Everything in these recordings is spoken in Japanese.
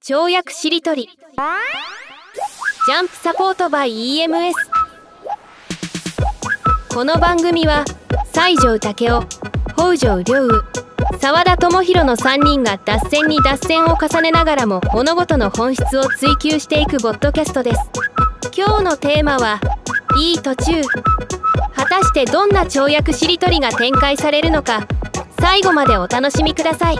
跳躍しりとり。ジャンプサポートバイ EMS この番組は西条武雄北条良雨沢田智弘の3人が脱線に脱線を重ねながらも物事の本質を追求していくボッドキャストです。今日のテーマはいい途中。果たしてどんな跳躍しりとりが展開されるのか。最後までお楽しみください。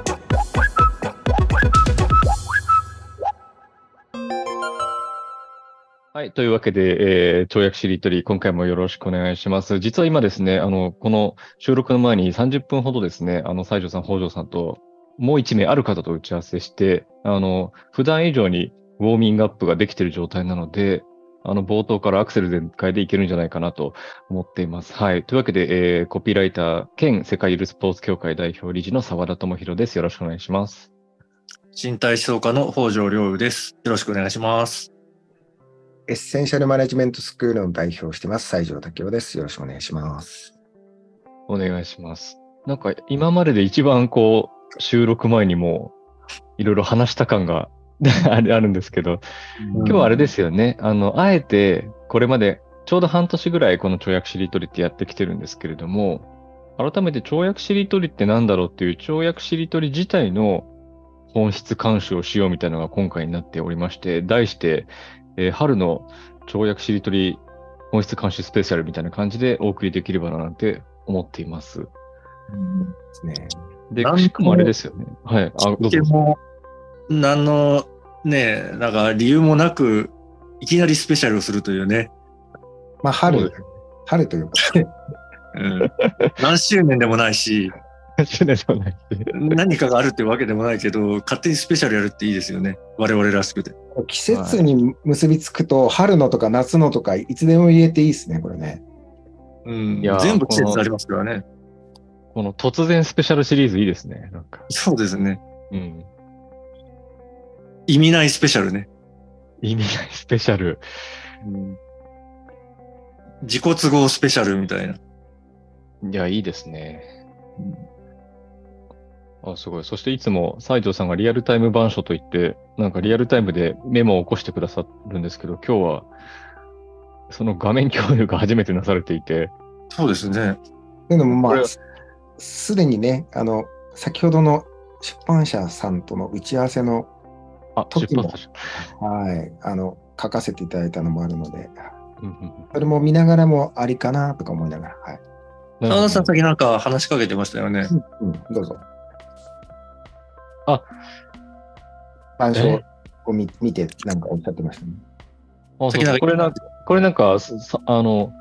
はい。というわけで、えー、跳躍しりとり、今回もよろしくお願いします。実は今ですね、あの、この収録の前に30分ほどですね、あの、西条さん、北条さんと、もう一名ある方と打ち合わせして、あの、普段以上にウォーミングアップができている状態なので、あの、冒頭からアクセル全開でいけるんじゃないかなと思っています。はい。というわけで、えー、コピーライター兼世界ゆるスポーツ協会代表理事の沢田智弘です。よろしくお願いします。身体思想家の北条良雨です。よろしくお願いします。エッセンシャルマネジメントスクールの代表をしてます、西条武雄です。よろしくお願いします。お願いします。なんか今までで一番こう収録前にもいろいろ話した感が あるんですけど、今日はあれですよね。あの、あえてこれまでちょうど半年ぐらいこの跳躍しりとりってやってきてるんですけれども、改めて跳躍しりとりって何だろうっていう跳躍しりとり自体の本質監視をしようみたいなのが今回になっておりまして、題して、えー春の跳躍しりとり本質監視スペシャルみたいな感じでお送りできればななんて思っています。ですね。で、なんとくしくもあれですよね。はい。あ、どうぞ。何のね、なんか理由もなく、いきなりスペシャルをするというね。まあ、春で、春というか、うん、何周年でもないし、ではない。何かがあるってわけでもないけど、勝手にスペシャルやるっていいですよね。我々らしくて。季節に結びつくと、春のとか夏のとか、いつでも言えていいですね、これね。うんいやー、全部季節ありますからね。この突然スペシャルシリーズいいですね。なんか。そうですね。うん。意味ないスペシャルね。意味ないスペシャル。自己都合スペシャルみたいな。いや、いいですね。あ、すごい。そしていつも西条さんがリアルタイム板書といって、なんかリアルタイムでメモを起こしてくださるんですけど、今日はその画面共有が初めてなされていて、そうですね。というのも、まあ、すすでにね、あの、先ほどの出版社さんとの打ち合わせの、あ、時もはい、あの、書かせていただいたのもあるので、うんうんうんそれも見ながらもありかなとか思いながら、はい。なるほど田さん先なんか話しかけてましたよね。うん、どうぞ。あ、板書え？を見見て、なんかおっしゃってましたね。あそう。先なんかこれなんか、これなんか、あの、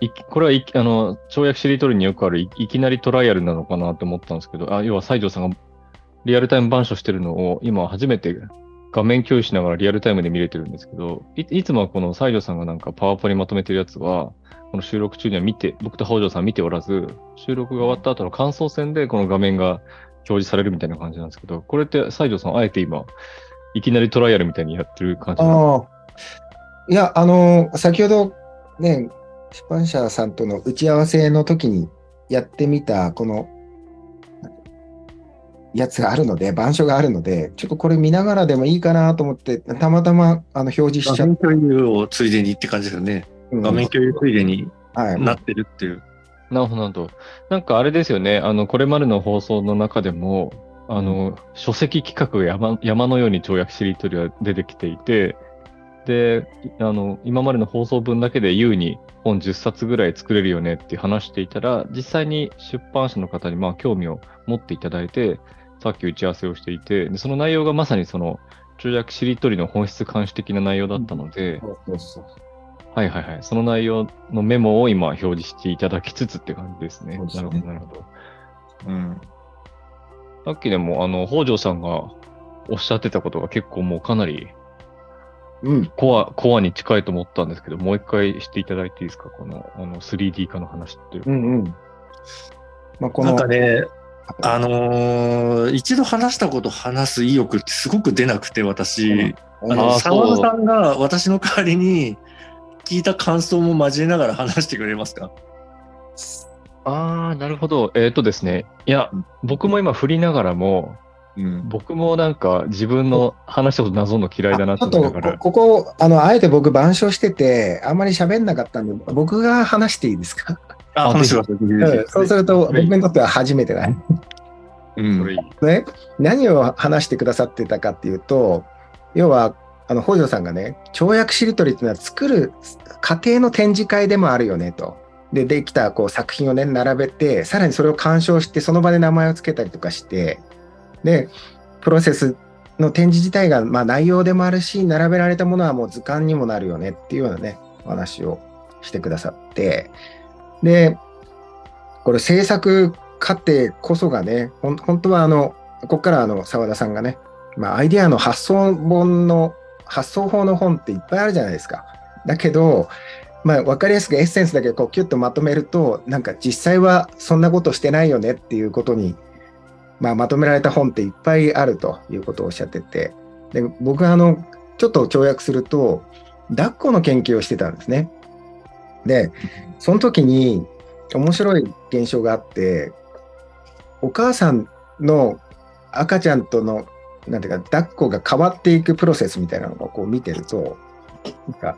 いこれはいあの跳躍しりとりによくあるいいきなりトライアルなのかなって思ったんですけど、あ要は西条さんがリアルタイム板書してるのを今初めて画面共有しながらリアルタイムで見れてるんですけど、いいつもはこの西条さんがなんかパワポにまとめてるやつは、この収録中には見て、僕と北条さん見ておらず、収録が終わった後の感想戦でこの画面が表示されるみたいな感じなんですけど、これって西条さんあえて今、いきなりトライアルみたいにやってる感じなんですか。いや、あの、先ほどね、出版社さんとの打ち合わせの時にやってみた、この、やつがあるので、板書があるので、ちょっとこれ見ながらでもいいかなと思って、たまたまあの表示しちゃっ画面共有をついでにって感じですよね。うん画面共有ついでにはい。なってるっていう。なるほど、なるほど。なんかあれですよね、あの、これまでの放送の中でも、あの、書籍企画が山山のように跳躍しりとりは出てきていて、で、あの、今までの放送分だけで優に本10冊ぐらい作れるよねって話していたら、実際に出版社の方にまあ興味を持っていただいて、さっき打ち合わせをしていて、でその内容がまさにその、跳躍しりとりの本質監視的な内容だったので、そうそうそうはいはいはい。その内容のメモを今表示していただきつつって感じですね。すねなるほど、なるほど。うん。さっきでも、あの、北条さんがおっしゃってたことが結構もうかなりうん。コア、コアに近いと思ったんですけど、もう一回していただいていいですか？この、あの、3D 化の話っていうか。うんうん。まあ、この、なんかね、あのー一度話したこと話す意欲ってすごく出なくて、私。ああの、沢田さんが私の代わりに聞いた感想も交えながら話してくれますか？ああ、なるほど。えっ、とですね。いやうん、僕も今振りながらも、うん。僕もなんか自分の話したこと謎の嫌いだなとと思いながら。こここ、あの、あえて僕、板書してて、あんまり喋んなかったんで、僕が話していいですか、あ、話しそうすると、僕にとっては初めてだ。うん。ね、何を話してくださってたかっていうと、要は、あの、北条さんがね、跳躍しりとりっていうのは作る過程の展示会でもあるよねと。で、できたこう作品をね、並べて、さらにそれを鑑賞して、その場で名前を付けたりとかして、で、プロセスの展示自体が、まあ内容でもあるし、並べられたものはもう図鑑にもなるよねっていうようなね、お話をしてくださって、で、これ制作過程こそがね、本当はあの、ここからあの澤田さんがね、まあ、アイデアの発想本の、発想法の本っていっぱいあるじゃないですか。だけど、まあ、わかりやすくエッセンスだけこうキュッとまとめると、なんか実際はそんなことしてないよねっていうことに、まあ、まとめられた本っていっぱいあるということをおっしゃってて、で僕はあの、ちょっと跳躍すると、抱っこの研究をしてたんですね。で、その時に面白い現象があって、お母さんの赤ちゃんとの、なんていうか、抱っこが変わっていくプロセスみたいなのをこう見てると、なんか、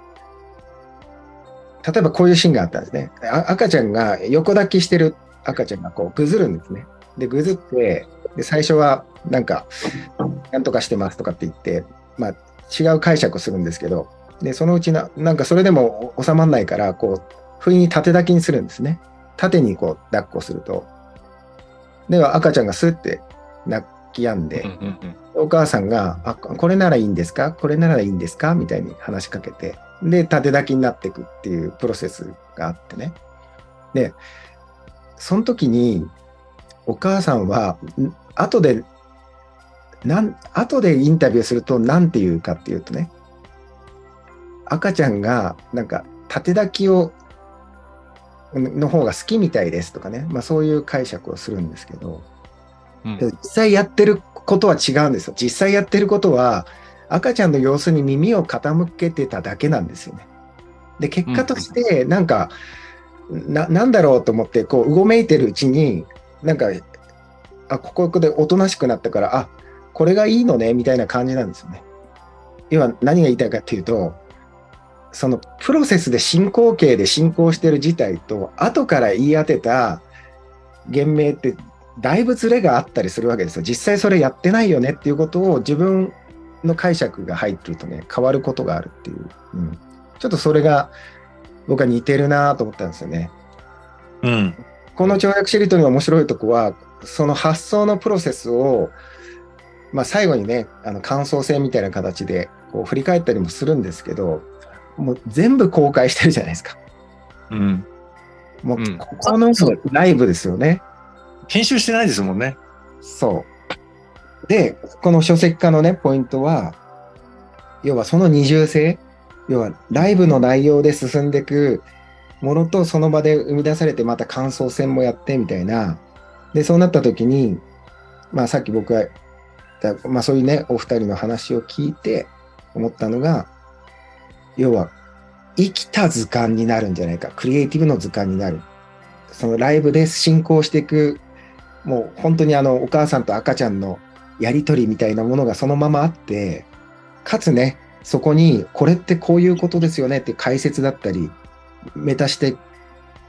例えばこういうシーンがあったんですね。赤ちゃんが横抱きしてる赤ちゃんがこうぐずるんですね。で、ぐずって、で最初はなんか、なんとかしてますとかって言って、まあ、違う解釈をするんですけど、で、そのうちな、なんかそれでも収まんないから、こう、不意に縦抱きにするんですね。縦にこう抱っこすると。では赤ちゃんがスッて泣き止んで、お母さんが、あ、これならいいんですか？これならいいんですか？みたいに話しかけて、で、縦抱きになっていくっていうプロセスがあってね。で、その時に、お母さんは、ん後で、なん、後でインタビューすると何て言うかっていうとね、赤ちゃんが、なんか、縦抱きを、の方が好きみたいですとかね、まあそういう解釈をするんですけど、うん。で実際やってることは違うんですよ。実際やってることは、赤ちゃんの様子に耳を傾けてただけなんですよね。で、結果として、なんか、な、なんだろうと思って、こう、うごめいてるうちに、なんか、あ、ここでおとなしくなったから、あ、これがいいのね、みたいな感じなんですよね。要は何が言いたいかっていうと、そのプロセスで進行形で進行してる事態と、後から言い当てた言明ってだいぶズレがあったりするわけですよ。実際それやってないよねっていうことを自分の解釈が入ってるとね、変わることがあるっていう。うん、ちょっとそれが僕は似てるなと思ったんですよね。うん。この跳躍しりとりの面白いとこは、その発想のプロセスを、まあ最後にね、あの感想戦みたいな形でこう振り返ったりもするんですけど、もう全部公開してるじゃないですか。うん。もううんここのライブですよね。編集してないですもんね。そう。で、この書籍化のね、ポイントは、要はその二重性、要はライブの内容で進んでいくものとその場で生み出されてまた感想戦もやってみたいな。で、そうなった時に、まあさっき僕が言った、まあそういうね、お二人の話を聞いて思ったのが、要は生きた図鑑になるんじゃないか、クリエイティブの図鑑になる。そのライブで進行していくもう本当にあのお母さんと赤ちゃんのやりとりみたいなものがそのままあって、かつね、そこにこれってこういうことですよねって解説だったり、メタ視点、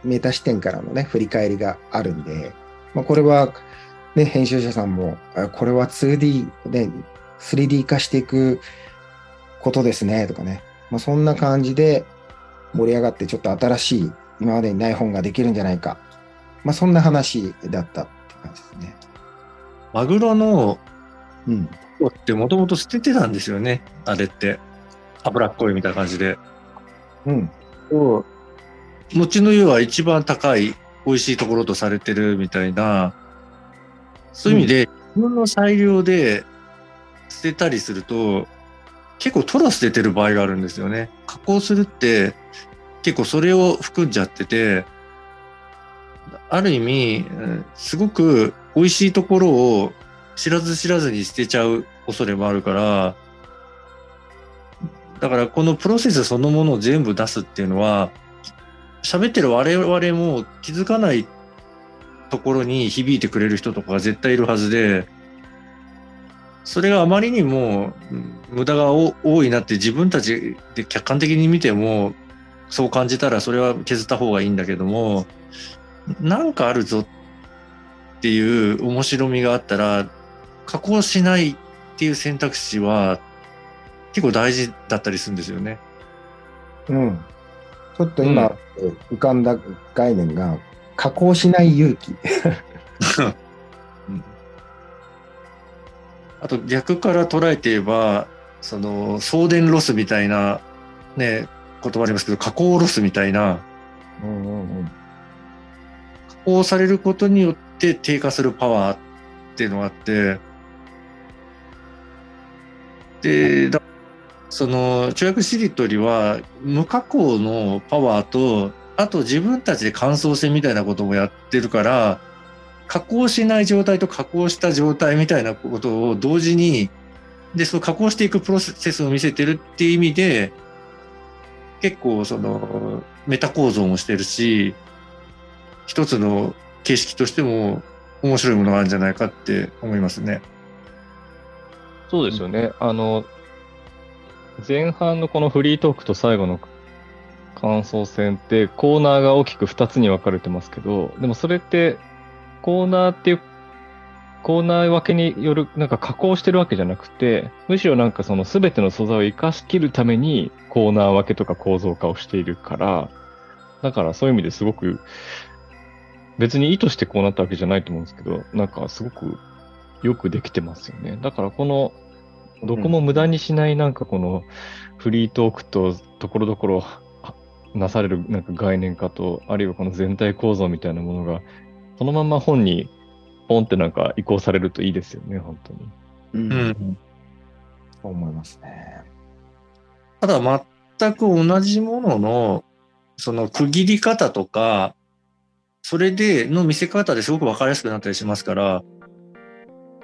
メタ視点からのね、振り返りがあるんで、まあ、これはね、編集者さんも、これは 2D で 3D 化していくことですねとかね、まあ、そんな感じで盛り上がってちょっと新しい今までにない本ができるんじゃないか。まあそんな話だった感じですね。マグロのうん。尾ってもともと捨ててたんですよね。あれって。脂っこいみたいな感じで。うん。後の湯は一番高い美味しいところとされてるみたいな、そういう意味で、自分の裁量で捨てたりすると、結構トロ捨ててる場合があるんですよね。加工するって結構それを含んじゃってて、ある意味、すごく美味しいところを知らず知らずに捨てちゃう恐れもあるから、だからこのプロセスそのものを全部出すっていうのは、喋ってる我々も気づかないところに響いてくれる人とかが絶対いるはずで、それがあまりにも無駄が多いなって自分たちで客観的に見てもそう感じたらそれは削った方がいいんだけどもなんかあるぞっていう面白みがあったら加工しないっていう選択肢は結構大事だったりするんですよね。うん。ちょっと今、浮かんだ概念が、加工しない勇気。あと逆から捉えて言えば、その送電ロスみたいなね、言葉ありますけど、加工ロスみたいな、うんうんうん、加工されることによって低下するパワーっていうのがあって、で、だその、跳躍しりとりは、無加工のパワーと、あと自分たちで乾燥性みたいなこともやってるから、加工しない状態と加工した状態みたいなことを同時に、で、その加工していくプロセスを見せてるっていう意味で、結構そのメタ構造もしてるし、一つの形式としても面白いものがあるんじゃないかって思いますね。そうですよね。あの、前半のこのフリートークと最後の感想戦ってコーナーが大きく2つに分かれてますけど、でもそれってコーナーっていうコーナー分けによる、なんか加工してるわけじゃなくて、むしろなんかその全ての素材を活かしきるためにコーナー分けとか構造化をしているから、だからそういう意味ですごく、別に意図してこうなったわけじゃないと思うんですけど、なんかすごくよくできてますよね。だからこの、どこも無駄にしないなんかこのフリートークとところどころなされるなんか概念化と、あるいはこの全体構造みたいなものが、そのまま本にポンってなんか移行されるといいですよね、本当に。うん。うん、そう思いますね。ただ全く同じものの、その区切り方とか、それでの見せ方ですごく分かりやすくなったりしますから、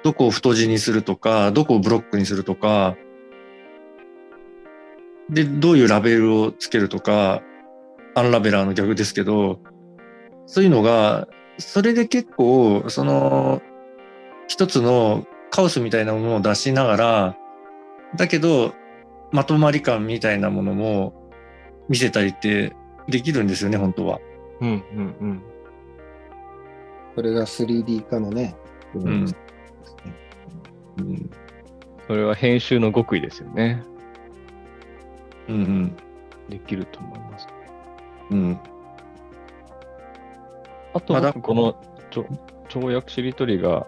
どこを太字にするとか、どこをブロックにするとか、で、どういうラベルをつけるとか、アンラベラーの逆ですけど、そういうのが、それで結構、その、一つのカオスみたいなものを出しながら、だけど、まとまり感みたいなものも見せたりってできるんですよね、本当は。うんうんうん。それが 3D 化のね、うん、うん。それは編集の極意ですよね。うんうん。できると思います。うん。あと、ま、この跳躍しりとりが、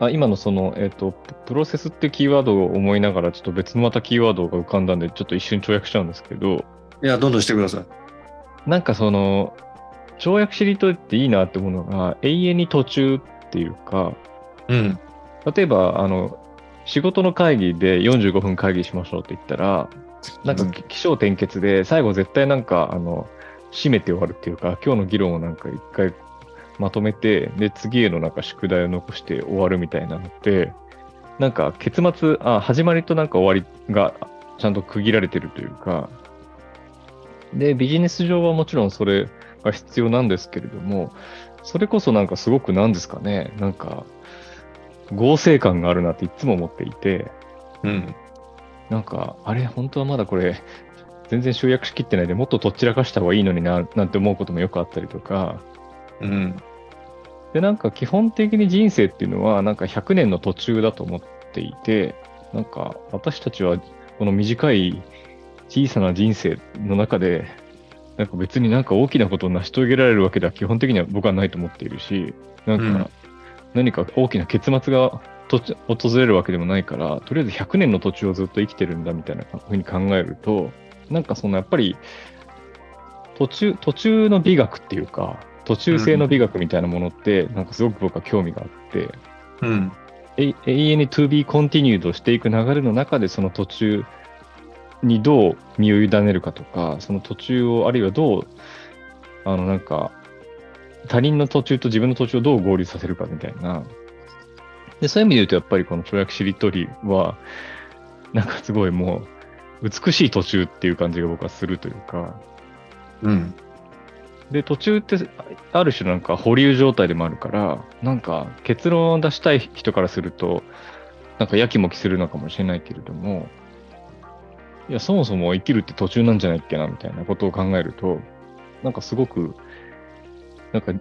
あ今のその、えっ、ー、と、プロセスってキーワードを思いながら、ちょっと別のまたキーワードが浮かんだんで、ちょっと一瞬跳躍しちゃうんですけど。いや、どんどんしてください。なんかその、跳躍しりとりっていいなって思うのが、永遠に途中っていうか、うん。例えば、あの、仕事の会議で45分会議しましょうって言ったら、なんか起承転結で、最後絶対なんか、あの、締めて終わるっていうか、今日の議論をなんか一回まとめて、で、次へのなんか宿題を残して終わるみたいなのって、なんか結末、あ、始まりとなんか終わりがちゃんと区切られてるというか、で、ビジネス上はもちろんそれが必要なんですけれども、それこそなんかすごくなんですかね、なんか、合成感があるなっていつも思っていて、うん。なんか、あれ、本当はまだこれ、全然集約しきってないでもっととっちらかした方がいいのにな、なんて思うこともよくあったりとか、うん。で、なんか基本的に人生っていうのは、なんか100年の途中だと思っていて、なんか私たちはこの短い小さな人生の中で、なんか別になんか大きなことを成し遂げられるわけでは基本的には僕はないと思っているし、なんか何か大きな結末が訪れるわけでもないから、とりあえず100年の途中をずっと生きてるんだみたいなふうに考えると、なんかそのやっぱり途中、途中の美学っていうか、途中性の美学みたいなものって、なんかすごく僕は興味があって、うん、永遠に to be continued をしていく流れの中で、その途中にどう身を委ねるかとか、その途中を、あるいはどう、あのなんか、他人の途中と自分の途中をどう合流させるかみたいな。で、そういう意味で言うと、やっぱりこの跳躍しりとりは、なんかすごいもう、美しい途中っていう感じが僕はするというか。うん。で、途中って、ある種なんか保留状態でもあるから、なんか結論を出したい人からすると、なんかやきもきするのかもしれないけれども、いや、そもそも生きるって途中なんじゃないっけな、みたいなことを考えると、なんかすごく、なんか、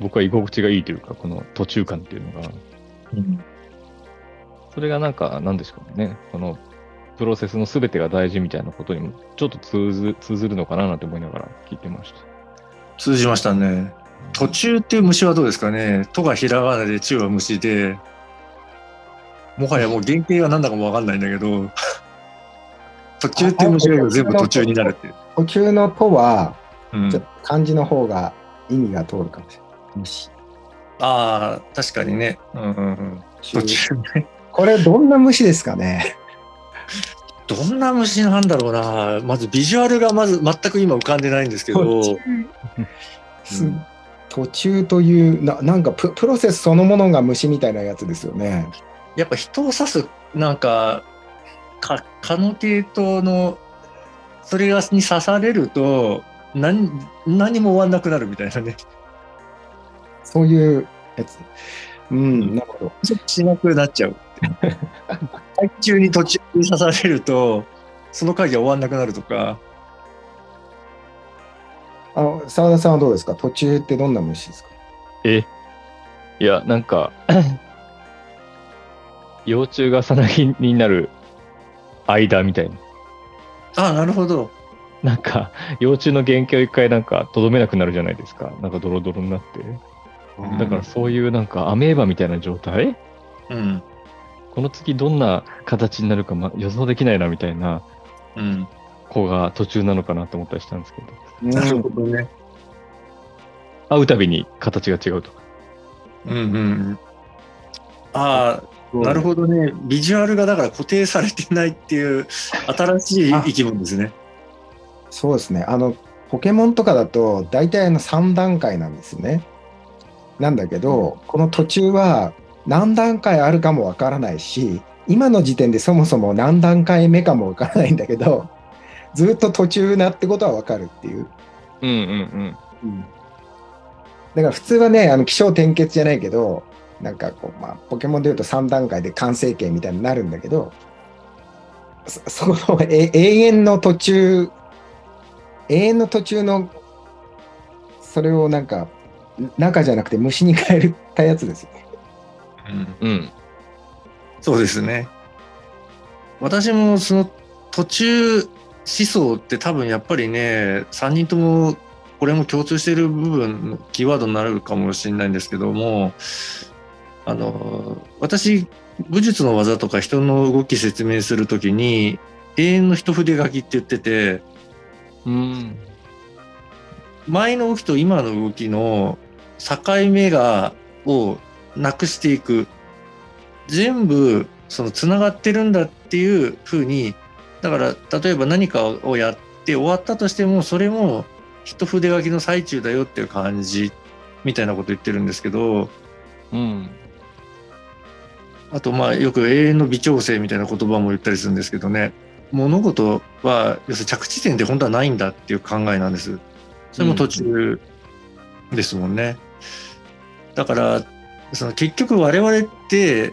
僕は居心地がいいというか、この途中感っていうのが、うんそれがなんか、なんでしょうね、このプロセスの全てが大事みたいなことにも、ちょっと通ず通ずるのかななんて思いながら聞いてました。通じましたね。途中っていう虫はどうですかね。とがひらがなで中は虫で、もはやもう原型は何だかもわかんないんだけど、途中っていう虫が全部途中になるっていう。途中のとは、うんちょっと漢字の方が意味が通るかもしれない。虫。ああ、確かにね。うんうんうん、途中ね。これどんな虫ですかね？どんな虫なんだろうな。まずビジュアルがまず全く今浮かんでないんですけど、す途中というな、なんかププロセスそのものが虫みたいなやつですよね。やっぱ人を指すなんか、か、蚊の系統の、それがに刺されると、何、何も終わんなくなるみたいなね。そういうやつ。うん、なるほど。しなくなっちゃう。最中に途中に刺されると、その会議は終わんなくなるとか、あの澤田さんはどうですか？途中ってどんな虫ですか？え？いや、なんか、幼虫がさなぎになる間みたいな。ああ、なるほど。なんか、幼虫の原型を一回なんか、とどめなくなるじゃないですか。なんかドロドロになって。だからそういうなんか、アメーバみたいな状態？うん。この次どんな形になるか、ま、予想できないなみたいなうん。子が途中なのかなと思ったりしたんですけど。なるほどね。会うたびに形が違うとか。うんうん。ああ、なるほどね。ビジュアルがだから固定されてないっていう 新しい生き物ですね。そうですね。あの、ポケモンとかだと、大体あの3段階なんですね。なんだけど、この途中は何段階あるかもわからないし、今の時点でそもそも何段階目かもわからないんだけど、ずっと途中なってことはわかるっていう。うんうんだから普通はね、あの気象転結じゃないけど、なんかこう、まあ、ポケモンでいうと3段階で完成形みたいになるんだけど、そそのえ永遠の途中、永遠の途中の、それをなんか、中じゃなくて虫に変えたやつですよね。うんうん。うん。そうですね。私もその途中思想って多分やっぱりね、3人ともこれも共通している部分のキーワードになるかもしれないんですけども、あの、私、武術の技とか人の動き説明するときに、永遠の一筆書きって言ってて、うん。前の動きと今の動きの境目が、をなくしていく。全部、その繋がってるんだっていうふうに、だから、例えば何かをやって終わったとしても、それも一筆書きの最中だよっていう感じ、みたいなこと言ってるんですけど、うん。あと、まあ、よく永遠の微調整みたいな言葉も言ったりするんですけどね、物事は、要するに着地点って本当はないんだっていう考えなんです。それも途中ですもんね。だから、その結局我々って、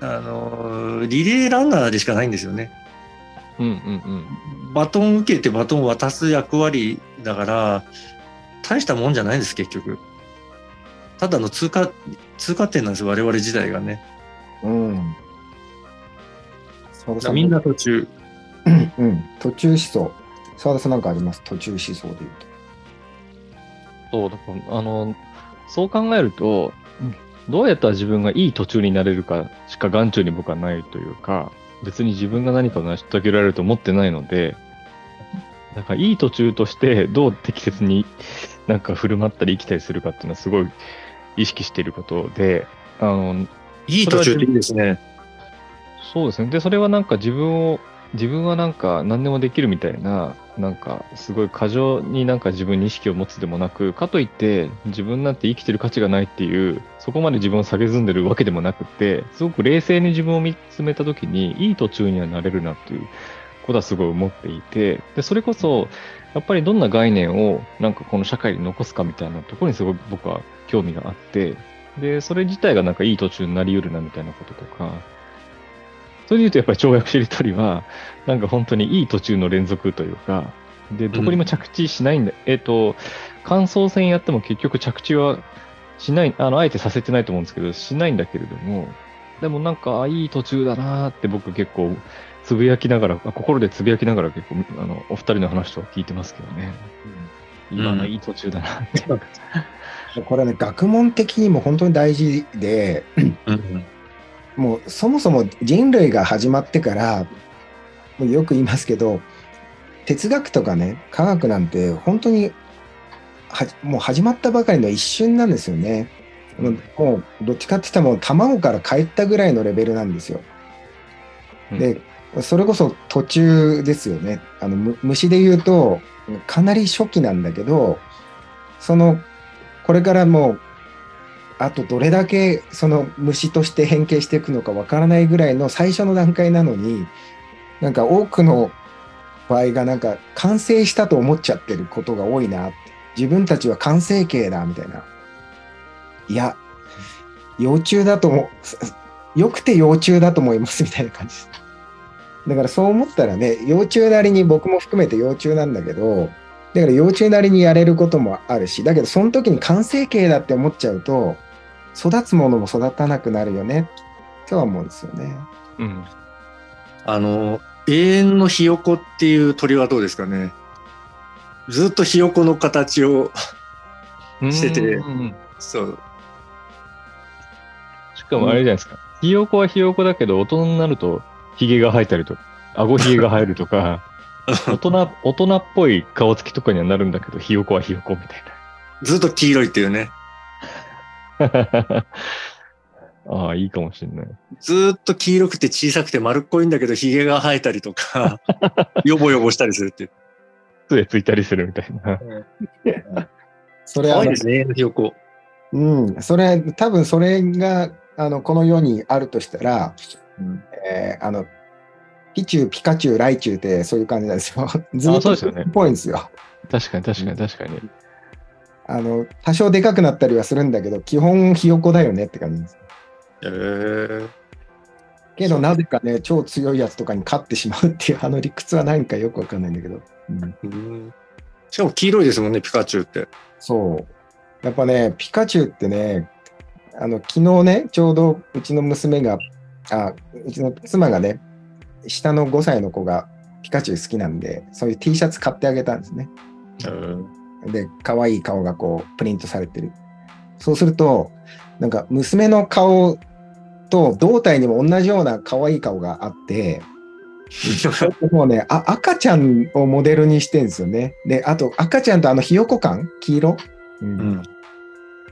あの、リレーランナーでしかないんですよね。うんうんバトン受けてバトンを渡す役割だから、大したもんじゃないんです、結局。ただの通過、通過点なんです、我々時代がね。うん。澤田さんみんな途中。うん、途中思想。澤田さんなんかあります？途中思想で言うと。そう、だから、あの、そう考えると、どうやったら自分がいい途中になれるかしか眼中に僕はないというか、別に自分が何かを成し遂げられると思ってないので、だからいい途中としてどう適切になんか振る舞ったり生きたりするかっていうのはすごい意識していることで、あの、いい途中でいいですね。そうですね。で、それはなんか自分を、自分はなんか何でもできるみたいな、なんかすごい過剰になんか自分に意識を持つでもなく、かといって自分なんて生きてる価値がないっていう、そこまで自分を下げずんでるわけでもなくて、すごく冷静に自分を見つめたときに、いい途中にはなれるなっていうことはすごい思っていて、で、それこそ、やっぱりどんな概念をなんかこの社会に残すかみたいなところにすごい僕は興味があって、で、それ自体がなんかいい途中になり得るなみたいなこととか、それで言うとやっぱり跳躍しりとりは、なんか本当にいい途中の連続というか、で、どこにも着地しないんだ。えっ、と、感想戦やっても結局着地はしない、あの、あえてさせてないと思うんですけど、しないんだけれども、でもなんか、あいい途中だなーって僕結構、つぶやきながら、あ心でつぶやきながら結構、あの、お二人の話とか聞いてますけどね。今のいい途中だなって。これね、学問的にも本当に大事で、うんもうそもそも人類が始まってから、もうよく言いますけど、哲学とかね、科学なんて本当にはもう始まったばかりの一瞬なんですよね。もうどっちかって言ったらもう卵から帰ったぐらいのレベルなんですよ。で、それこそ途中ですよね。あのむ虫で言うとかなり初期なんだけど、そのこれからもあとどれだけその虫として変形していくのかわからないぐらいの最初の段階なのになんか多くの場合がなんか完成したと思っちゃってることが多いなって。自分たちは完成形だみたいな。いや幼虫だと思う。よくて幼虫だと思いますみたいな感じ。だからそう思ったらね幼虫なりに僕も含めて幼虫なんだけどだから幼虫なりにやれることもあるしだけどその時に完成形だって思っちゃうと育つものも育たなくなるよねとは思うんですよね。うん。あの、永遠のひよこっていう鳥はどうですかね。ずっとひよこの形を、しててうんそう、しかもあれじゃないですか。ひよこはひよこだけど、大人になると、ひげが生えたりとか、顎ひげが生えるとか、大人、大人っぽい顔つきとかにはなるんだけど、ひよこはひよこみたいずっと黄色いっていうね。な。ああ、いいかもしれない。ずっと黄色くて小さくて丸っこいんだけど、ひげが生えたりとか、よぼよぼしたりするっていう。杖ついたりするみたいな。それはいですね、ひよこ。うん、それ多分それがあのこの世にあるとしたら、うんえーあのピチュー、ピカチュウ、ライチュウってそういう感じなんですよ。ずっとそうですよねっぽいんですよ。確かに確かに確かに。あの多少でかくなったりはするんだけど、基本ひよこだよねって感じです。へーけどなぜかね、超強いやつとかに勝ってしまうっていうあの理屈は何かよくわかんないんだけど。うんうんしかも黄色いですもんね、ピカチュウって。そう。やっぱね、ピカチュウってね、あの昨日ね、ちょうどうちの娘が、あうちの妻がね、下の5歳の子がピカチュウ好きなんで、そういう T シャツ買ってあげたんですね。で、可愛い顔がこうプリントされてる。そうすると、なんか娘の顔と胴体にも同じような可愛い顔があって、もうねあ、赤ちゃんをモデルにしてるんですよね。で、あと赤ちゃんとあのひよこ感黄色、うんうん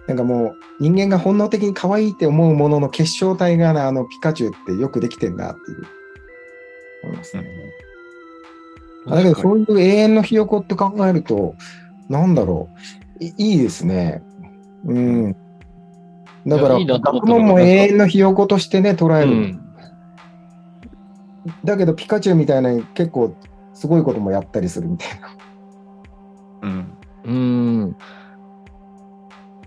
なんかもう人間が本能的に可愛いって思うものの結晶体がねあのピカチュウってよくできてんなっていう。思いますね。だけどそういう永遠のひよこって考えると、なんだろう、いいいですね。うん。だから、いやい学問も永遠のひよことしてね、捉える。うん。だけど、ピカチュウみたいな結構すごいこともやったりするみたいな。うんうーん。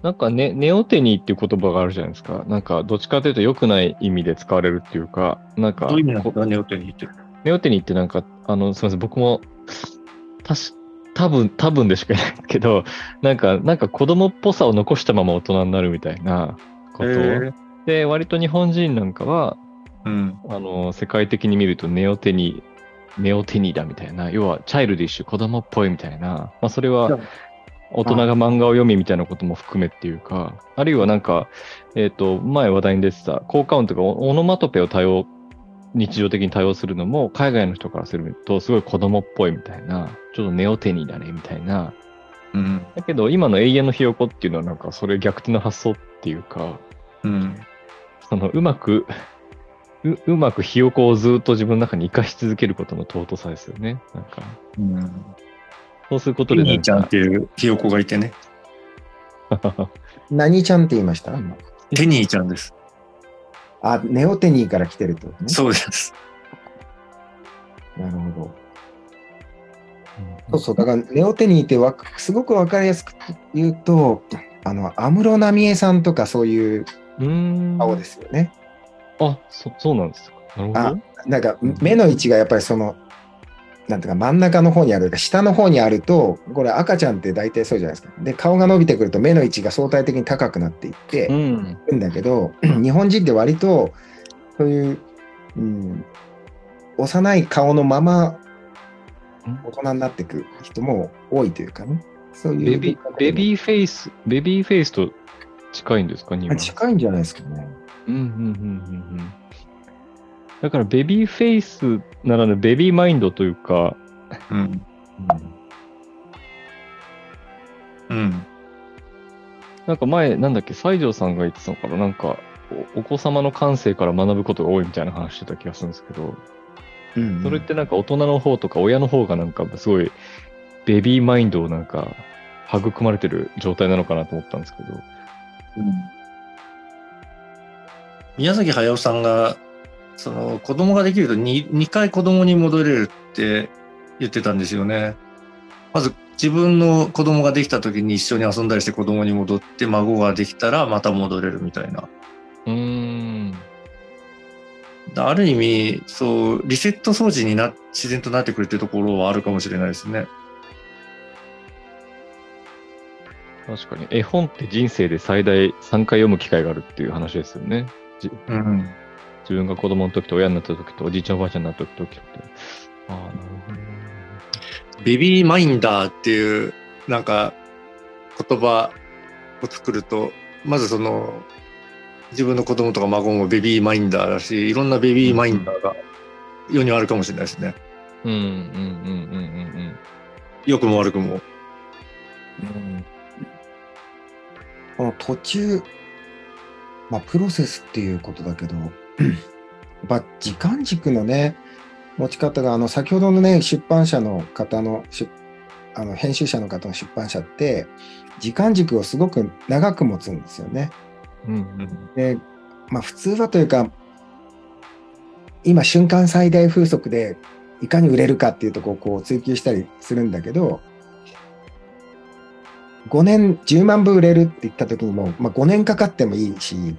なんかね、ネオテニーっていう言葉があるじゃないですか。なんか、どっちかというと良くない意味で使われるっていうか、なんか、どういう意味なんですこか、ネオテニーって。ネオテニーってなんか、あの、すみません、僕も、たし、多分、多分でしかないけど、なんか、なんか子供っぽさを残したまま大人になるみたいなこと。へー。で、割と日本人なんかは、うん。あの、世界的に見るとネオテニー、ネオテニーだみたいな、要はチャイルディッシュ、子供っぽいみたいな、まあそれは大人が漫画を読みみたいなことも含めっていうか、あるいはなんか、えっ、と、前話題に出てた、効果音とかオオノマトペを多用、日常的に多用するのも、海外の人からすると、すごい子供っぽいみたいな、ちょっとネオテニーだねみたいな。うん。だけど、今の永遠のひよこっていうのはなんか、それ逆転の発想っていうか、うん。そのうまく、ううまくひよこをずっと自分の中に生かし続けることの尊さですよね。なんか、うん。そうすることでなんテニーちゃんっか、ていうひよこがいてね。何ちゃんって言いました？今テニーちゃんです。あ、ネオテニーから来てるってことね。そうです。なるほど。そうそう、だからネオテニーってわすごくわかりやすく言うと、あの、安室奈美恵さんとかそういううーん。顔ですよね。あ、そそうなんですか。なるほあど。なんか目の位置がやっぱりその、なんていうか真ん中の方にあるか、下の方にあると、これ赤ちゃんって大体そうじゃないですか。で、顔が伸びてくると目の位置が相対的に高くなっていって、うん。るんだけど、日本人って割と、そういう、うん、幼い顔のまま大人になっていく人も多いというかね。そういう。ベビー、ベビーフェイス、ベビーフェイスと近いんですか。近いんじゃないですかね。うんうんうんうんうん。だからベビーフェイスならぬベビーマインドというか、うん。うん。なんか前、なんだっけ、西条さんが言ってたのかな、なんか、おお子様の感性から学ぶことが多いみたいな話してた気がするんですけど、うんそれってなんか大人の方とか親の方がなんかすごいベビーマインドをなんか育まれてる状態なのかなと思ったんですけど。宮崎駿さんが、その子供ができると 2, 2回子供に戻れるって言ってたんですよね。まず自分の子供ができた時に一緒に遊んだりして子供に戻って孫ができたらまた戻れるみたいな。うーん。ある意味、そう、リセット掃除にな、自然となってくるっていうところはあるかもしれないですね。確かに。絵本って人生で最大3回読む機会があるっていう話ですよね。じうん。自分が子供の時と親になった時とおじいちゃんおばあちゃんになった時と。ああ、なるほどね。ベビーマインダーっていう、なんか、言葉を作ると、まずその、自分の子供とか孫もベビーマインダーだし、いろんなベビーマインダーが世にはあるかもしれないですね。うんうんうんうんうん良くも悪くも。うん。この途中、まあ、プロセスっていうことだけど、やっぱ時間軸のね、持ち方が、あの、先ほどのね、出版社の方の、出あの編集者の方の出版社って、時間軸をすごく長く持つんですよね。うんうんで、まあ、普通はというか、今、瞬間最大風速でいかに売れるかっていうところをこう追求したりするんだけど、5年、10万部売れるって言った時にも、まあ、5年かかってもいいし、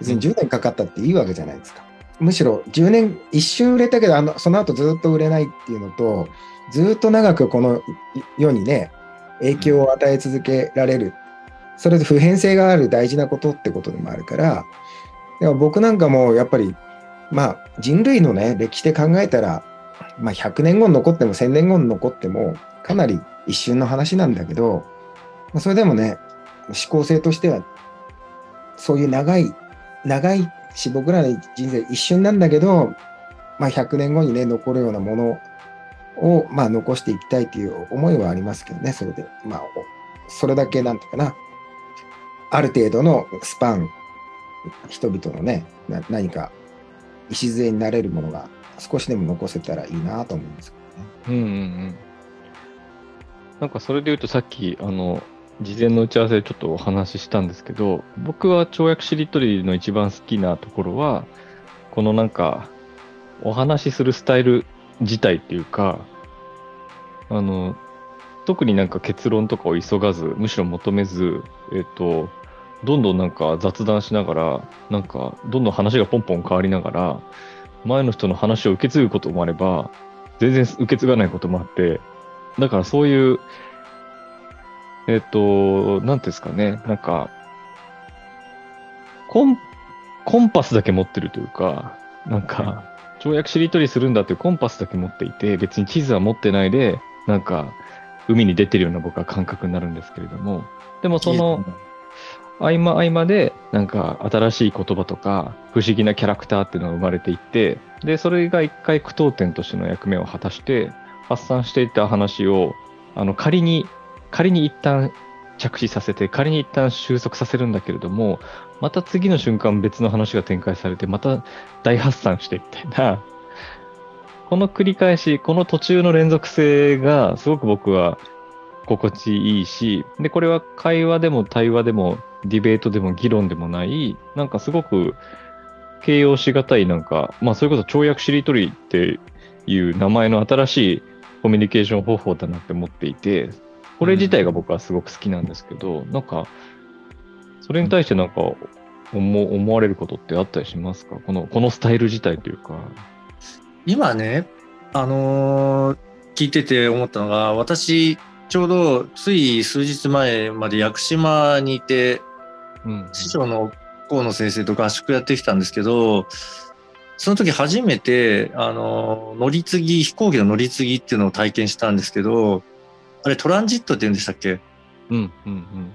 別に10年かかったっていいわけじゃないですか。むしろ10年、一瞬売れたけど、あのその後ずっと売れないっていうのと、ずっと長くこの世にね、影響を与え続けられる。それで普遍性がある大事なことってことでもあるから、でも僕なんかもやっぱり、まあ人類のね、歴史で考えたら、まあ100年後に残っても1000年後に残っても、かなり一瞬の話なんだけど、それでもね、思考性としては、そういう長い、長いし、僕らの人生一瞬なんだけど、まあ100年後にね、残るようなものを、まあ残していきたいという思いはありますけどね、それで。まあ、それだけなんていうかな、ある程度のスパン、人々のね、な何か礎になれるものが少しでも残せたらいいなと思うんですけどね。うんうんうん。なんかそれで言うとさっき、あの、事前の打ち合わせでちょっとお話ししたんですけど、僕は跳躍しりとりの一番好きなところは、このなんか、お話しするスタイル自体っていうか、あの、特になんか結論とかを急がず、むしろ求めず、えっと、どんどんなんか雑談しながら、なんか、どんどん話がポンポン変わりながら、前の人の話を受け継ぐこともあれば、全然受け継がないこともあって、だからそういう、えっ、と、なんていうんですかね、なんか、コン、コンパスだけ持ってるというか、なんか、跳躍しりとりするんだっていうコンパスだけ持っていて、別に地図は持ってないで、なんか、海に出てるような僕は感覚になるんですけれども、でもその、合間合間で、なんか新しい言葉とか、不思議なキャラクターっていうのが生まれていって、で、それが一回句読点としての役目を果たして、発散していった話を、あの、仮に、仮に一旦着地させて、仮に一旦収束させるんだけれども、また次の瞬間別の話が展開されて、また大発散してみたいな、この繰り返し、この途中の連続性がすごく僕は心地いいし、で、これは会話でも対話でもディベートでも議論でもない、なんかすごく形容しがたい、なんか、まあそれこそ跳躍しりとりっていう名前の新しいコミュニケーション方法だなって思っていて、これ自体が僕はすごく好きなんですけど、なんか、それに対してなんか思思われることってあったりしますか？この、このスタイル自体というか。今ね、あのー聞いてて思ったのが、私、ちょうどつい数日前まで屋久島にいて、うん。師匠の河野先生と合宿やってきたんですけど、その時初めて、あの、乗り継ぎ、飛行機の乗り継ぎっていうのを体験したんですけど、あれトランジットって言うんでしたっけ？うん。うん。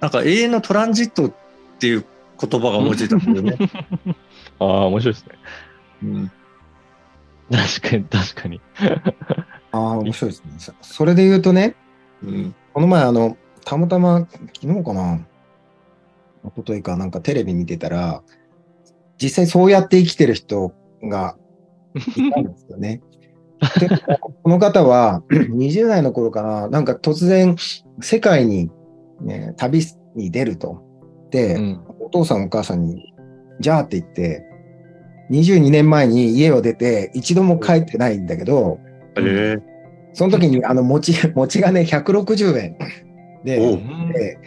なんか永遠のトランジットっていう言葉が思いついたんですよね。ああ、面白いですね。うん確かに、確かに。ああ、面白いですね。そそれで言うとね、うんこの前、あの、たまたま、昨日かな、一昨日かなんかテレビ見てたら、実際そうやって生きてる人がいたんですよね。でこの方は 20代の頃かな、なんか突然世界に、ね、旅に出ると。で、うん。お父さんお母さんに、じゃあって言って、22年前に家を出て一度も帰ってないんだけど、へえその時にあの餅、餅がね、160円で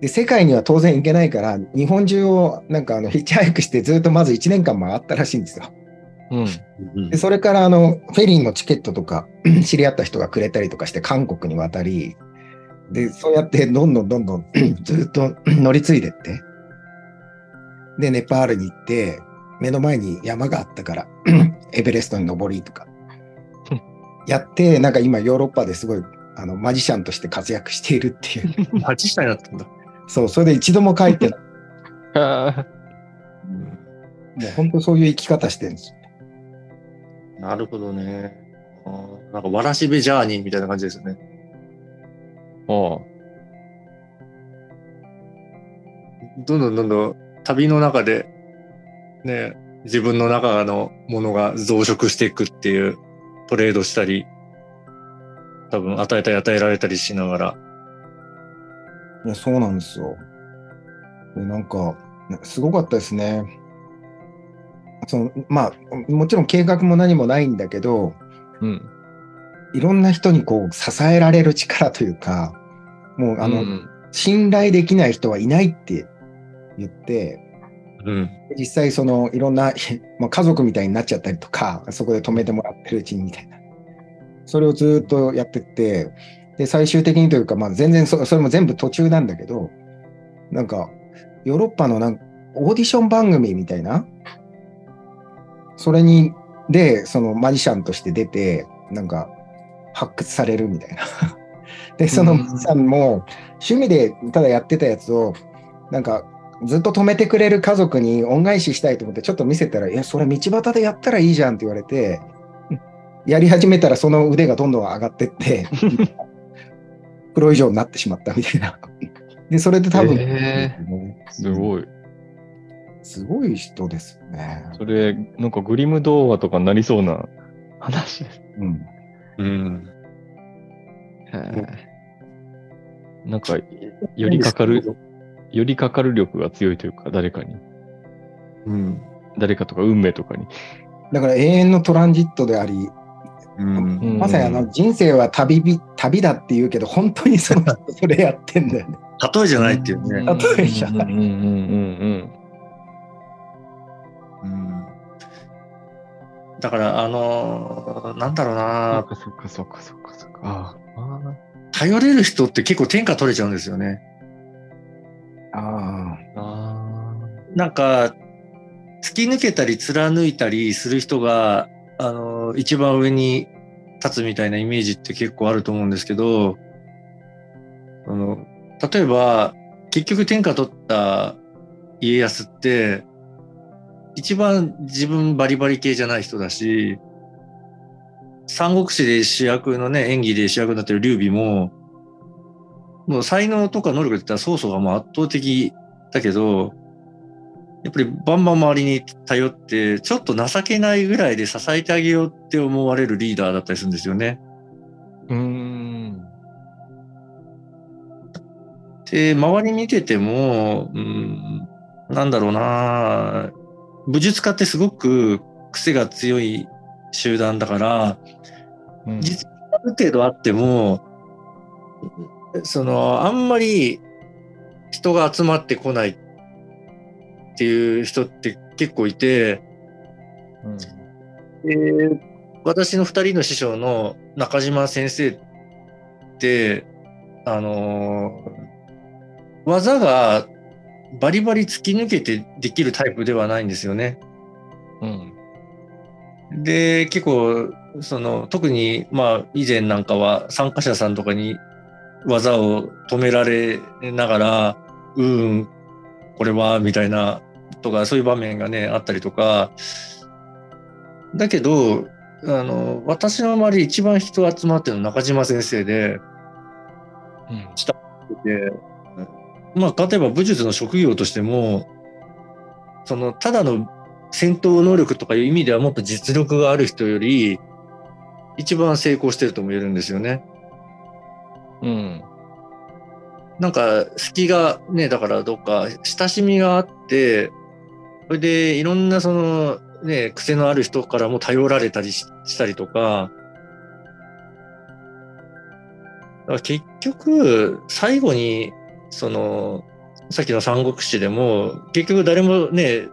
で世界には当然行けないから、日本中をなんかあのヒッチハイクしてずっとまず1年間回ったらしいんですよ。うん。でそれからあのフェリーのチケットとか 知り合った人がくれたりとかして韓国に渡り、で、そうやってどんどんどんどん ずっと 乗り継いでって、で、ネパールに行って、目の前に山があったから、エベレストに登りとか、やって、なんか今ヨーロッパですごいあのマジシャンとして活躍しているっていう。マジシャンになったんだ。そう、それで一度も帰ってない。あもう本当そういう生き方してるんですよ。なるほどね。あーなんかわらしべジャーニーみたいな感じですよね。あ。どんどんどんどん旅の中で、ね、自分の中のものが増殖していくっていうトレードしたり、多分与えたり与えられたりしながら。いや、そうなんですよ。でなんか、すごかったですね。そのまあ、もちろん計画も何もないんだけど、うん。いろんな人にこう支えられる力というか、もうあの、うん信頼できない人はいないって言って、うん。実際そのいろんな、まあ、家族みたいになっちゃったりとか、そこで止めてもらってるうちにみたいな。それをずっとやってって、で、最終的にというか、まあ全然そそれも全部途中なんだけど、なんか、ヨーロッパのなんオーディション番組みたいな、それに、で、そのマジシャンとして出て、なんか、発掘されるみたいな。で、そのうんマジシャンも趣味でただやってたやつを、なんか、ずっと止めてくれる家族に恩返ししたいと思ってちょっと見せたら、いや、それ道端でやったらいいじゃんって言われて、やり始めたらその腕がどんどん上がってって、プロ以上になってしまったみたいな。で、それで多分、へ すい。ごい。すごい人ですよね。それ、なんかグリム童話とかになりそうな話です。うん。うん。なんか、よりかかる、よりかかる力が強いというか、誰かに。うん。誰かとか運命とかに。だから永遠のトランジットであり、うん。うんまさにあの人生は旅び旅だって言うけど、本当にその人それやってんだよね。例えじゃないっていうね。例えじゃないうんうんうんうんだから、あのーなんだろううん。なそっかそっかそっかそっか頼れる人って結構天下取れちゃうんですよね。ああ。あなんか、突き抜けたり貫いたりする人が、あのー一番上に立つみたいなイメージって結構あると思うんですけど、あの、例えば、結局天下取った家康って、一番自分バリバリ系じゃない人だし、三国志で主役のね、演技で主役になってる劉備も、もう才能とか能力で言ったら曹操がもう圧倒的だけど、やっぱりバンバン周りに頼って、ちょっと情けないぐらいで支えてあげようって思われるリーダーだったりするんですよね。ー。うーん。で、周り見てても、うん、なんだろうな武術家ってすごく癖が強い集団だから、うん。実はある程度あっても、その、あんまり人が集まってこないっていう人って結構いて、で私の二人の師匠の中島先生って、あのー技がバリバリ突き抜けてできるタイプではないんですよね。うん。で、結構、その、特に、まあ、以前なんかは参加者さんとかに技を止められながら、うーん、これは、みたいな、とか、そういう場面がね、あったりとか、だけど、あの、私の周り一番人集まってるの中島先生で、うん。で、まあ、例えば武術の職業としても、その、ただの戦闘能力とかいう意味ではもっと実力がある人より、一番成功してるとも言えるんですよね。うん。なんか、隙がね、だからどっか親しみがあって、それでいろんなその、ね、癖のある人からも頼られたりししたりとか、だから結局、最後に、その、さっきの三国志でも、結局誰もね、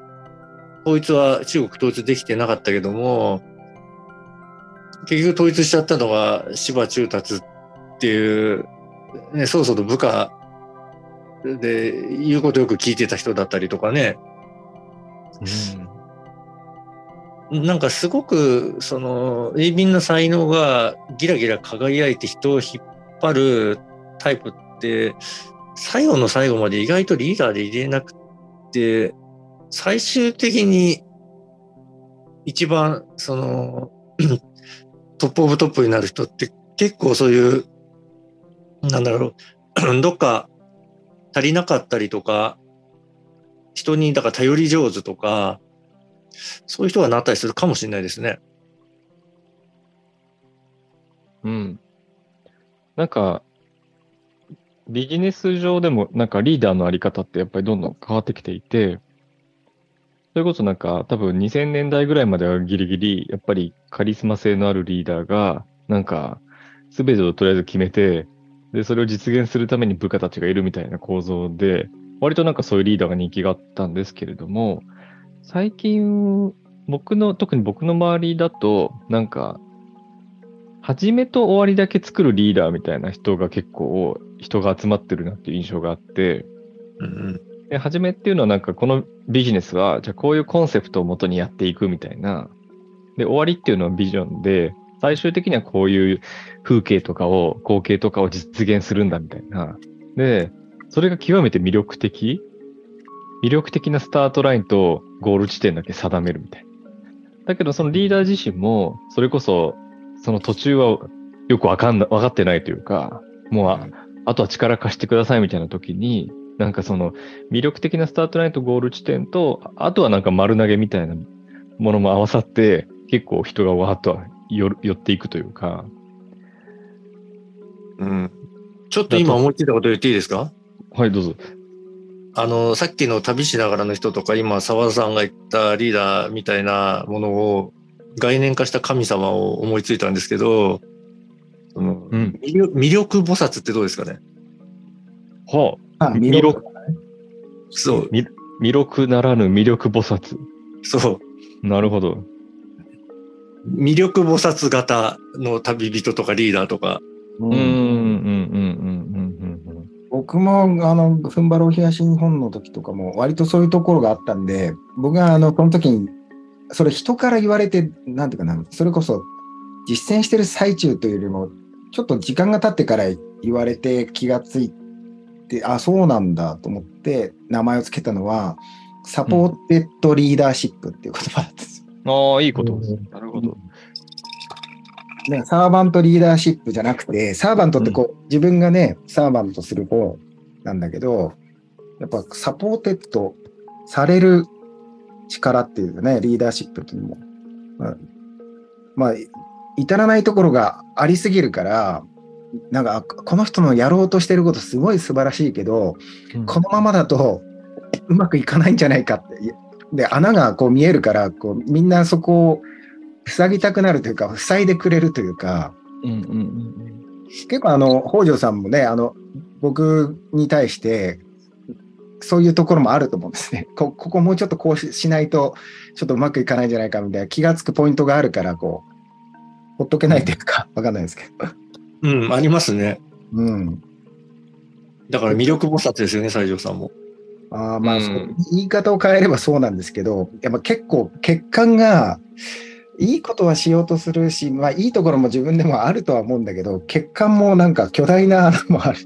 統一は中国統一できてなかったけども、結局統一しちゃったのが芝中達っていう、ね、そうそうと部下で言うことよく聞いてた人だったりとかね、なんかすごくその鋭敏な才能がギラギラ輝いて人を引っ張るタイプって最後の最後まで意外とリーダーで入れなくて最終的に一番その トップオブトップになる人って結構そういうなんだろう どっか足りなかったりとか人にだから頼り上手とかそういう人がなったりするかもしれないですね。うん。なんか、ビジネス上でもなんかリーダーのあり方ってやっぱりどんどん変わってきていて、それこそなんか多分2000年代ぐらいまではギリギリやっぱりカリスマ性のあるリーダーがなんか全てをとりあえず決めて、で、それを実現するために部下たちがいるみたいな構造で、割となんかそういうリーダーが人気があったんですけれども、最近、僕の、特に僕の周りだと、なんか、始めと終わりだけ作るリーダーみたいな人が結構人が集まってるなっていう印象があって、うんで始めっていうのはなんかこのビジネスは、じゃあこういうコンセプトをもとにやっていくみたいな。で、終わりっていうのはビジョンで、最終的にはこういう風景とかを、光景とかを実現するんだみたいな。で、それが極めて魅力的魅力的なスタートラインとゴール地点だけ定めるみたいな。だけどそのリーダー自身も、それこそ、その途中はよくわかんな、わかってないというか、もうあ、あとは力貸してくださいみたいな時に、なんかその魅力的なスタートラインとゴール地点と、あとはなんか丸投げみたいなものも合わさって、結構人がわーっと寄っていくというか、うん。ちょっと今思いついたこと言っていいですか？はい、どうぞ。あの、さっきの旅しながらの人とか、今、沢田さんが言ったリーダーみたいなものを、概念化した神様を思いついたんですけど、そのうん。魅力菩薩ってどうですかね？はあ、あ魅力、そう、魅力ならぬ魅力菩薩。そう。なるほど。魅力菩薩型の旅人とかリーダーとか。うん、うん、うん、うん、うん、僕もあのふんばろう東日本の時とかも割とそういうところがあったんで僕があのこの時にそれ人から言われてなんていうかなそれこそ実践してる最中というよりもちょっと時間が経ってから言われて気がついてあそうなんだと思って名前を付けたのはサポーテッドリーダーシップっていう言葉だったんですよ。うん。ああ、いいことです。なるほど。ね、サーバントリーダーシップじゃなくて、サーバントってこう、自分がね、サーバントする方なんだけど、やっぱサポーテッドされる力っていうかね、リーダーシップっていうのも、まあ、まあ、至らないところがありすぎるから、なんか、あこの人のやろうとしてることすごい素晴らしいけど、このままだとうまくいかないんじゃないかって。で、穴がこう見えるから、こうみんなそこを塞ぎたくなるというか、塞いでくれるというか、うん、うん、うん。結構あの、北条さんもね、あの、僕に対して、そういうところもあると思うんですね。こここもうちょっとこうしないと、ちょっとうまくいかないんじゃないかみたいな気がつくポイントがあるから、こう、ほっとけないというか、わかんないですけど。うん、ありますね。うん。だから魅力菩薩ですよね、西条さんも。あまあ、うん、言い方を変えればそうなんですけど、やっぱ結構血管が、いいことはしようとするし、まあいいところも自分でもあるとは思うんだけど、血管もなんか巨大な穴もある。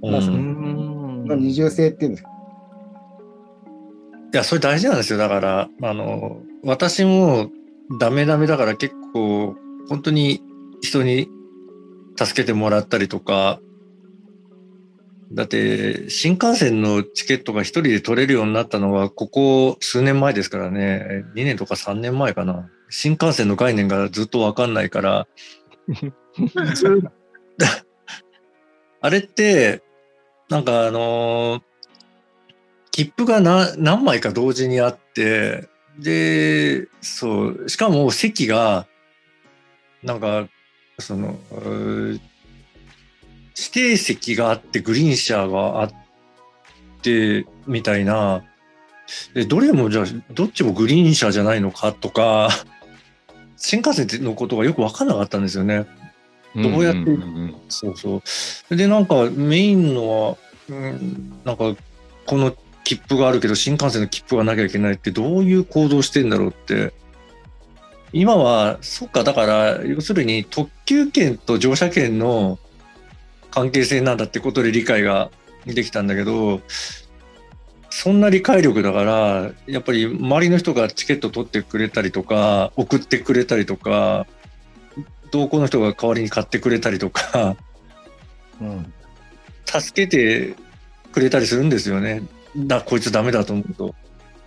まあ、その二重性っていうんですか。いや、それ大事なんですよ。だから、あの、私もダメダメだから結構、本当に人に助けてもらったりとか、だって、新幹線のチケットが一人で取れるようになったのは、ここ数年前ですからね。2年とか3年前かな。新幹線の概念がずっとわかんないから。あれって、なんかあのー、切符が何枚か同時にあって、で、そう、しかも席が、なんか、その、指定席があってグリーン車があってみたいな。でどれもじゃあどっちもグリーン車じゃないのかとか 新幹線のことがよく分からなかったんですよね。どうやって、そうそう。でなんかメインのは、うん、なんかこの切符があるけど新幹線の切符がなきゃいけないってどういう行動してんだろうって今はそっかだから要するに特急券と乗車券の関係性なんだってことで理解ができたんだけどそんな理解力だからやっぱり周りの人がチケット取ってくれたりとか送ってくれたりとか同行の人が代わりに買ってくれたりとか、うん、助けてくれたりするんですよねだこいつダメだと思うと。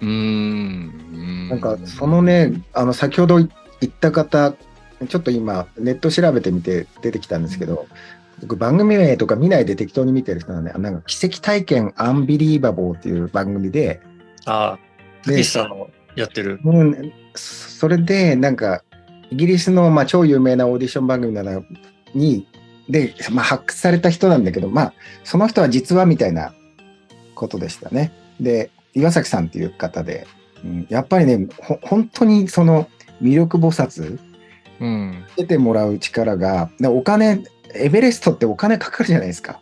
うんなんかそのねあの先ほど言った方ちょっと今ネット調べてみて出てきたんですけど、僕番組名とか見ないで適当に見てる人なんで、なんか奇跡体験アンビリーバボーっていう番組で、ああ、たけしさんのやってる。うん、それで、なんか、イギリスのまあ超有名なオーディション番組なのに、で、まあ、発掘された人なんだけど、まあ、その人は実はみたいなことでしたね。で、岩崎さんっていう方で、うん、やっぱりね、本当にその魅力菩薩、うん、出てもらう力が、お金エベレストってお金かかるじゃないですか。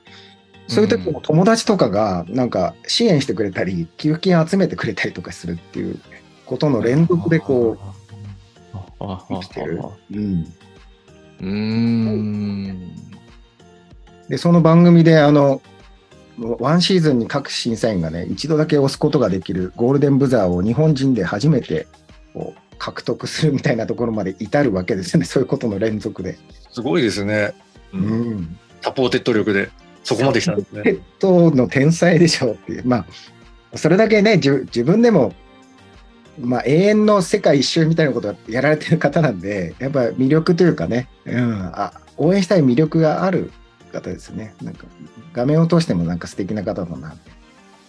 そういう時も友達とかがなんか支援してくれたり、寄付金集めてくれたりとかするっていうことの連続でこう、生きてる。うん。うんで、その番組で、あの、ワンシーズンに各審査員がね、一度だけ押すことができるゴールデンブザーを日本人で初めてこう獲得するみたいなところまで至るわけですね、そういうことの連続で。すごいですね。うん、サポーテッド力でそこまで来たんですね。サポーテッドの天才でしょうっていう。まあ、それだけね、自分でも、まあ、永遠の世界一周みたいなことをやられてる方なんで、やっぱ魅力というかね、うん、あ応援したい魅力がある方ですね。なんか画面を通してもなんか素敵な方だな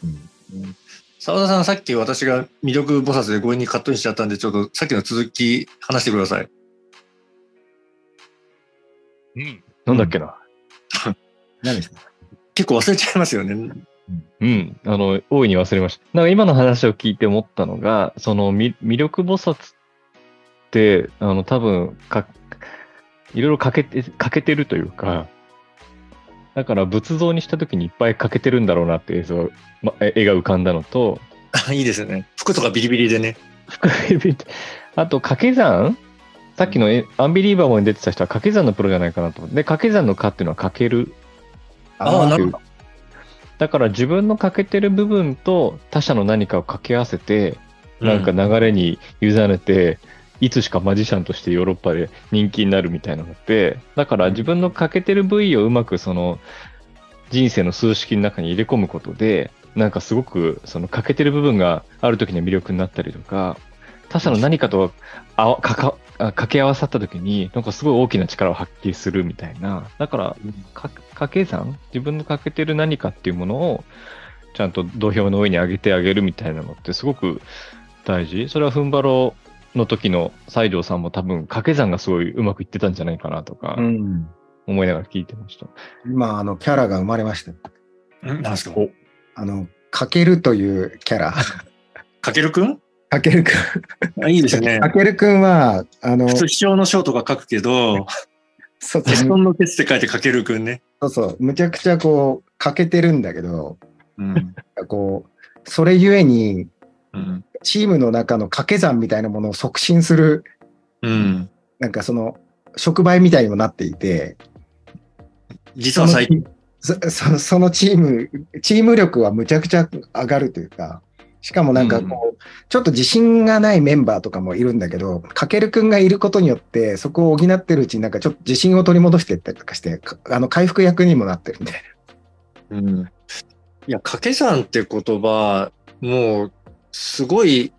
うん澤田さん、さっき私が魅力菩薩で強引にカットインしちゃったんで、ちょっとさっきの続き話してください。うん。なんだっけな？何ですか？結構忘れちゃいますよね。うん。あの、大いに忘れました。なんか今の話を聞いて思ったのが、その魅力菩薩って、あの、多分か、いろいろ欠けて、欠けてるというか、だから仏像にした時にいっぱい欠けてるんだろうなって映像、ま、絵が浮かんだのと、いいですね。服とかビリビリでね。服ビリビリあと掛け算さっきのアンビリーバボーに出てた人は掛け算のプロじゃないかなと。で、掛け算の「か」っていうのは掛ける。ああ、なるほど。だから自分の欠けてる部分と他者の何かを掛け合わせて、なんか流れに委ねて、いつしかマジシャンとしてヨーロッパで人気になるみたいなのって、だから自分の欠けてる部位をうまくその人生の数式の中に入れ込むことで、なんかすごくその欠けてる部分がある時には魅力になったりとか、他者の何かとあかか掛け合わさった時に、なんかすごい大きな力を発揮するみたいな。だから、掛け算？自分の欠けてる何かっていうものを、ちゃんと土俵の上に上げてあげるみたいなのってすごく大事。それはふんばろの時の西条さんも多分掛け算がすごいうまくいってたんじゃないかなとか、思いながら聞いてました。今、あの、キャラが生まれました。何ですか？あの、かけるというキャラ。かけるくん？かけるくん。あいいですね。かけるくんは、あの、普通、秘書の章とか書くけど、そうテストのケツって書いてかけるくんね。そうそう、むちゃくちゃこう、欠けてるんだけど、うん。こう、それゆえに、うん。チームの中の掛け算みたいなものを促進する、うん。なんかその、触媒みたいにもなっていて、実は最近、そそそのチーム、チーム力はむちゃくちゃ上がるというか、しかもなんかこう、ちょっと自信がないメンバーとかもいるんだけど、かけるくんがいることによって、そこを補ってるうちになんかちょっと自信を取り戻していったりとかして、かあの回復役にもなってるみたいうん。いや、掛け算って言葉、もう、すごい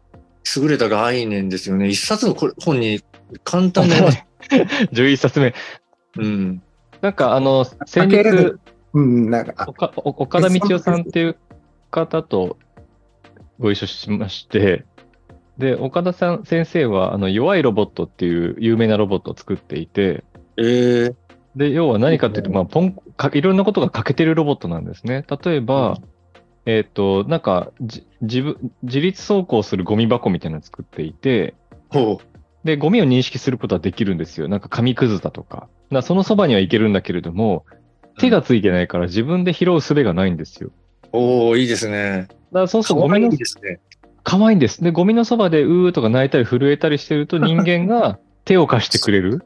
優れた概念ですよね。一冊のこれ本に簡単に、11冊目。うん。なんかあの、先日。うん、なんか、あ岡田道夫さんっていう方とご一緒しまして、で、岡田さん先生は、あの、弱いロボットっていう有名なロボットを作っていて、ええで、要は何かっていうと、まあ、ポン、かいろんなことが欠けてるロボットなんですね。例えば、えっ、と、なんか、じ自分、自立走行するゴミ箱みたいなのを作っていて、ほで、ゴミを認識することはできるんですよ。なんか紙くずだとか。なそのそばには行けるんだけれども、手がついてないから自分で拾う術がないんですよ。う。おおいいですね。だからそうするとゴミのいですね。可愛いんです。で、ゴミのそばでうーとか泣いたり震えたりしてると人間が手を貸してくれる。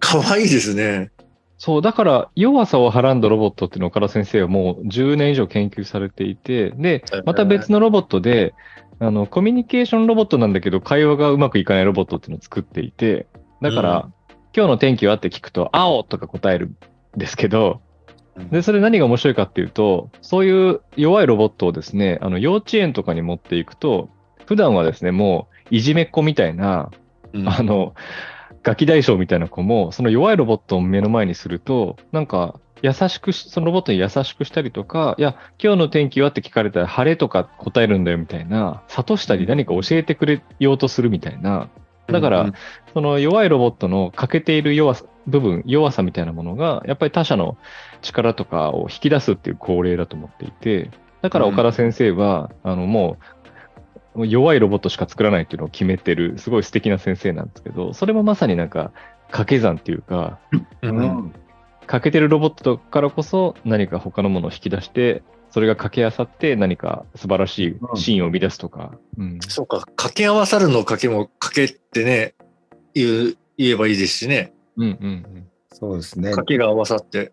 可愛いですね。そう、だから弱さをはらんだロボットっていうのを岡田先生はもう10年以上研究されていて、で、また別のロボットで、あの、コミュニケーションロボットなんだけど、会話がうまくいかないロボットっていうのを作っていて、だから、今日の天気はって聞くと、青とか答えるんですけど、で、それ何が面白いかっていうと、そういう弱いロボットをですね、あの、幼稚園とかに持っていくと、普段はですね、もう、いじめっ子みたいな、うん。あの、ガキ大将みたいな子も、その弱いロボットを目の前にすると、なんか、優しくし、そのロボットに優しくしたりとか、いや、今日の天気はって聞かれたら、晴れとか答えるんだよみたいな、諭したり何か教えてくれようとするみたいな、だから、うんその弱いロボットの欠けている弱さ部分、弱さみたいなものが、やっぱり他者の力とかを引き出すっていう恒例だと思っていて、だから岡田先生は、あの、もう、もう弱いロボットしか作らないっていうのを決めてる、すごい素敵な先生なんですけど、それもまさになんか、掛け算っていうか、ううんん。欠けてるロボットからこそ何か他のものを引き出して、それが掛け合わさって何か素晴らしいシーンを生み出すとか、うんそうか、掛け合わさるの掛けも掛けってね、言う、言えばいいですしね。うんうんうんそうですね。掛けが合わさって。